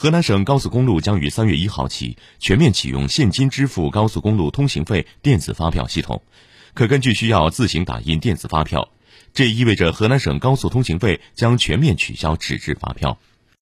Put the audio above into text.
河南省高速公路将于三月一号起全面启用现金支付高速公路通行费电子发票系统可根据需要自行打印电子发票这意味着河南省高速通行费将全面取消纸质发票。